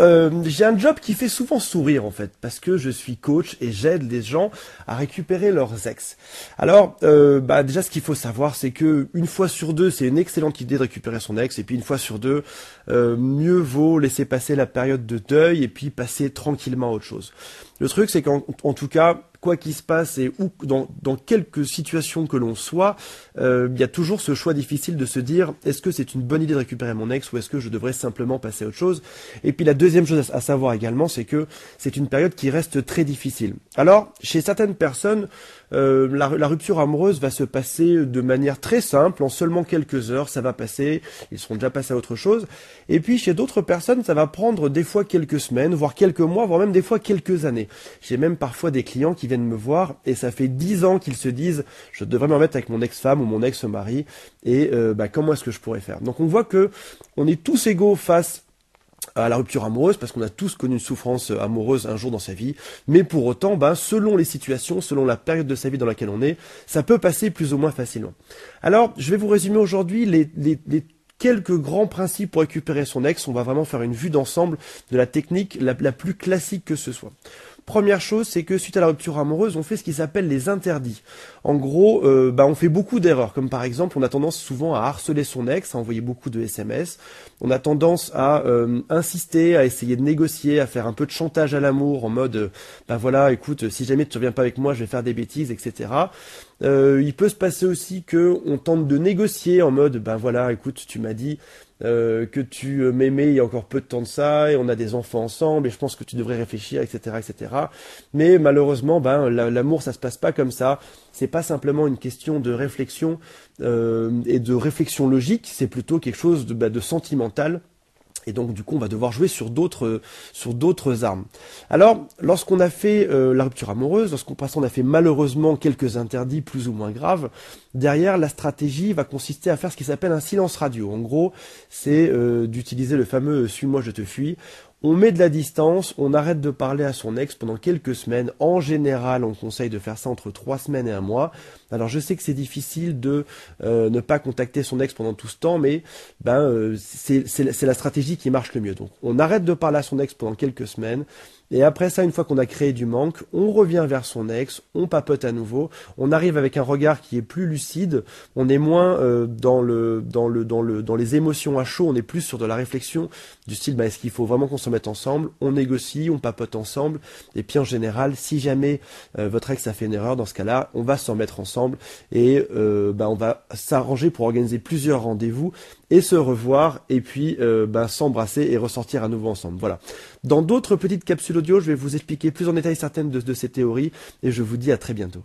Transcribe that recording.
euh, j'ai un job qui fait souvent sourire en fait, parce que je suis coach et j'aide les gens à récupérer leurs ex. Alors, euh, bah déjà ce qu'il faut savoir, c'est que une fois sur deux, c'est une excellente idée de récupérer son ex, et puis une fois sur deux, euh, mieux vaut laisser passer la période de deuil et puis passer tranquillement à autre chose. Le truc, c'est qu'en tout cas, quoi qu'il se passe et où, dans, dans quelques situations que l'on soit, euh, il y a toujours ce choix difficile de se dire est-ce que c'est une bonne idée de récupérer mon ex ou est-ce que je devrais simplement passer à autre chose? Et puis la deuxième chose à savoir également, c'est que c'est une période qui reste très difficile. Alors, chez certaines personnes, euh, la, rupture amoureuse va se passer de manière très simple, en seulement quelques heures, ça va passer, ils seront déjà passés à autre chose. Et puis chez d'autres personnes, ça va prendre des fois quelques semaines, voire quelques mois, voire même des fois quelques années. J'ai même parfois des clients qui viennent me voir et ça fait dix ans qu'ils se disent je devrais me remettre avec mon ex-femme ou mon ex-mari et euh, bah, comment est-ce que je pourrais faire? Donc on voit que on est tous égaux face à la rupture amoureuse parce qu'on a tous connu une souffrance amoureuse un jour dans sa vie, mais pour autant, ben, selon les situations, selon la période de sa vie dans laquelle on est, ça peut passer plus ou moins facilement. Alors, je vais vous résumer aujourd'hui les, quelques grands principes pour récupérer son ex. On va vraiment faire une vue d'ensemble de la technique la, plus classique que ce soit. Première chose, c'est que suite à la rupture amoureuse, on fait ce qui s'appelle les interdits. En gros, euh, bah, on fait beaucoup d'erreurs, comme par exemple, on a tendance souvent à harceler son ex, à envoyer beaucoup de SMS. On a tendance à euh, insister, à essayer de négocier, à faire un peu de chantage à l'amour, en mode, euh, bah voilà, écoute, si jamais tu ne reviens pas avec moi, je vais faire des bêtises, etc. Euh, il peut se passer aussi que on tente de négocier en mode, ben voilà, écoute, tu m'as dit euh, que tu euh, m'aimais il y a encore peu de temps de ça et on a des enfants ensemble et je pense que tu devrais réfléchir, etc., etc. Mais malheureusement, ben l'amour ça se passe pas comme ça. C'est pas simplement une question de réflexion euh, et de réflexion logique, c'est plutôt quelque chose de, ben, de sentimental et donc du coup, on va devoir jouer sur d'autres sur d'autres armes. Alors, lorsqu'on a fait euh, la rupture amoureuse, lorsqu'on on a fait malheureusement quelques interdits plus ou moins graves, derrière la stratégie va consister à faire ce qui s'appelle un silence radio. En gros, c'est euh, d'utiliser le fameux suis-moi je te fuis. On met de la distance, on arrête de parler à son ex pendant quelques semaines. En général, on conseille de faire ça entre trois semaines et un mois. Alors je sais que c'est difficile de euh, ne pas contacter son ex pendant tout ce temps, mais ben euh, c'est la stratégie qui marche le mieux. Donc on arrête de parler à son ex pendant quelques semaines. Et après ça, une fois qu'on a créé du manque, on revient vers son ex, on papote à nouveau, on arrive avec un regard qui est plus lucide, on est moins euh, dans le dans le dans le dans les émotions à chaud, on est plus sur de la réflexion du style bah, est-ce qu'il faut vraiment qu'on se mette ensemble, on négocie, on papote ensemble, et puis en général, si jamais euh, votre ex a fait une erreur, dans ce cas-là, on va s'en mettre ensemble et euh, bah, on va s'arranger pour organiser plusieurs rendez-vous et se revoir et puis euh, bah, s'embrasser et ressortir à nouveau ensemble. Voilà. Dans d'autres petites capsules audio, je vais vous expliquer plus en détail certaines de ces théories et je vous dis à très bientôt.